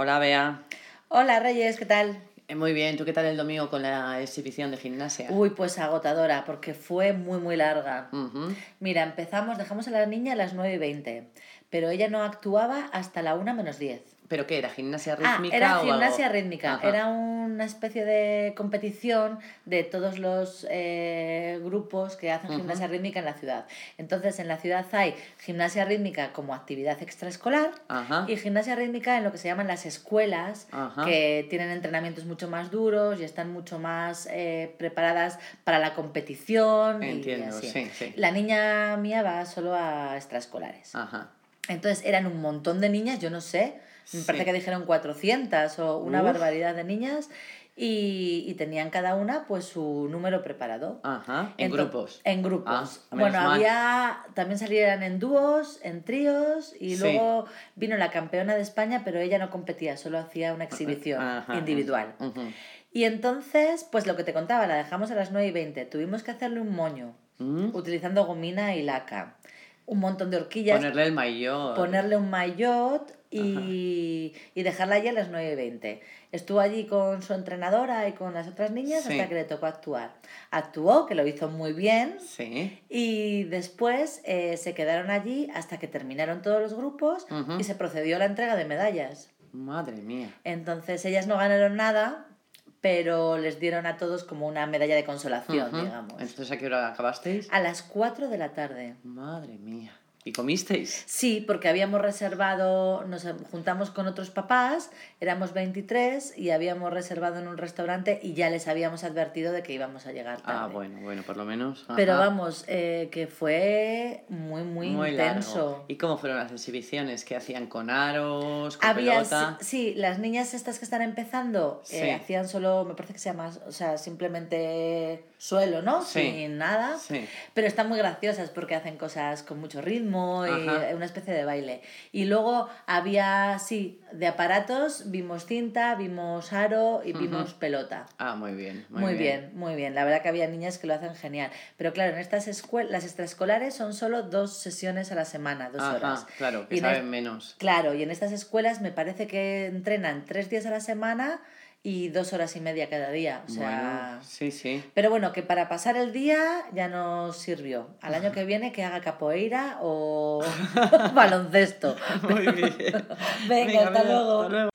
Hola, Bea. Hola, Reyes, ¿qué tal? Eh, Muy bien, ¿tú qué tal el domingo con la exhibición de gimnasia? Uy, pues agotadora, porque fue muy, muy larga. Mira, empezamos, dejamos a la niña a las 9 y 20, pero ella no actuaba hasta la 1 menos 10. ¿Pero qué era? ¿Gimnasia Ah, rítmica era o gimnasia algo? rítmica. Ajá. Era una especie de competición de todos los eh, grupos que hacen gimnasia rítmica en la ciudad. Entonces, en la ciudad hay gimnasia rítmica como actividad extraescolar Ajá. y gimnasia rítmica en lo que se llaman las escuelas, Ajá. que tienen entrenamientos mucho más duros y están mucho más eh, preparadas para la competición. y Entiendo, así. sí, sí. La niña mía va solo a extraescolares. Ajá. Entonces eran un montón de niñas, yo no sé, me Sí. parece que dijeron 400 o una Uf. barbaridad de niñas y, y tenían cada una pues su número preparado. Ajá. En grupos. En grupos. Ah, bueno, mal. había, también salían en dúos, en tríos y Sí. luego vino la campeona de España, pero ella no competía, solo hacía una exhibición Ajá. individual. Y entonces, pues lo que te contaba, la dejamos a las 9 y 20, tuvimos que hacerle un moño Mm. utilizando gomina y laca, un montón de horquillas, Ponerle el maillot. ponerle un maillot y, y dejarla allí a las 9 y 20. Estuvo allí con su entrenadora y con las otras niñas Sí. hasta que le tocó actuar. Actuó, que lo hizo muy bien, Sí. y después eh, se quedaron allí hasta que terminaron todos los grupos y se procedió a la entrega de medallas. Madre mía. Entonces ellas no ganaron nada, pero les dieron a todos como una medalla de consolación, digamos. Entonces, ¿a qué hora acabasteis? A las 4 de la tarde. Madre mía. ¿Y comisteis? Sí, porque habíamos reservado, nos juntamos con otros papás, éramos 23 y habíamos reservado en un restaurante y ya les habíamos advertido de que íbamos a llegar tarde. Ah, bueno, bueno, por lo menos. Pero vamos, eh, que fue muy, muy, Muy intenso. largo. ¿Y cómo fueron las exhibiciones? ¿Qué hacían con aros, con Había, pelota? sí, las niñas estas que están empezando eh, Sí. hacían solo, me parece que se llama, o sea, simplemente suelo, ¿no? Sí. Sin nada. Sí. Pero están muy graciosas porque hacen cosas con mucho ritmo y Ajá. una especie de baile. Y luego había, sí, de aparatos, vimos cinta, vimos aro y vimos pelota. Ah, muy bien. Muy, Muy, bien. muy bien. La verdad que había niñas que lo hacen genial. Pero claro, en estas escuelas, las extraescolares son solo dos sesiones a la semana, dos Ajá, horas. claro, que Y saben menos. Claro, y en estas escuelas me parece que entrenan tres días a la semana y dos horas y media cada día. O sea, Bueno, sí, sí. pero bueno, que para pasar el día ya nos sirvió. Al año que viene que haga capoeira o baloncesto. Muy bien. Venga, hasta Bea, luego. Hasta luego.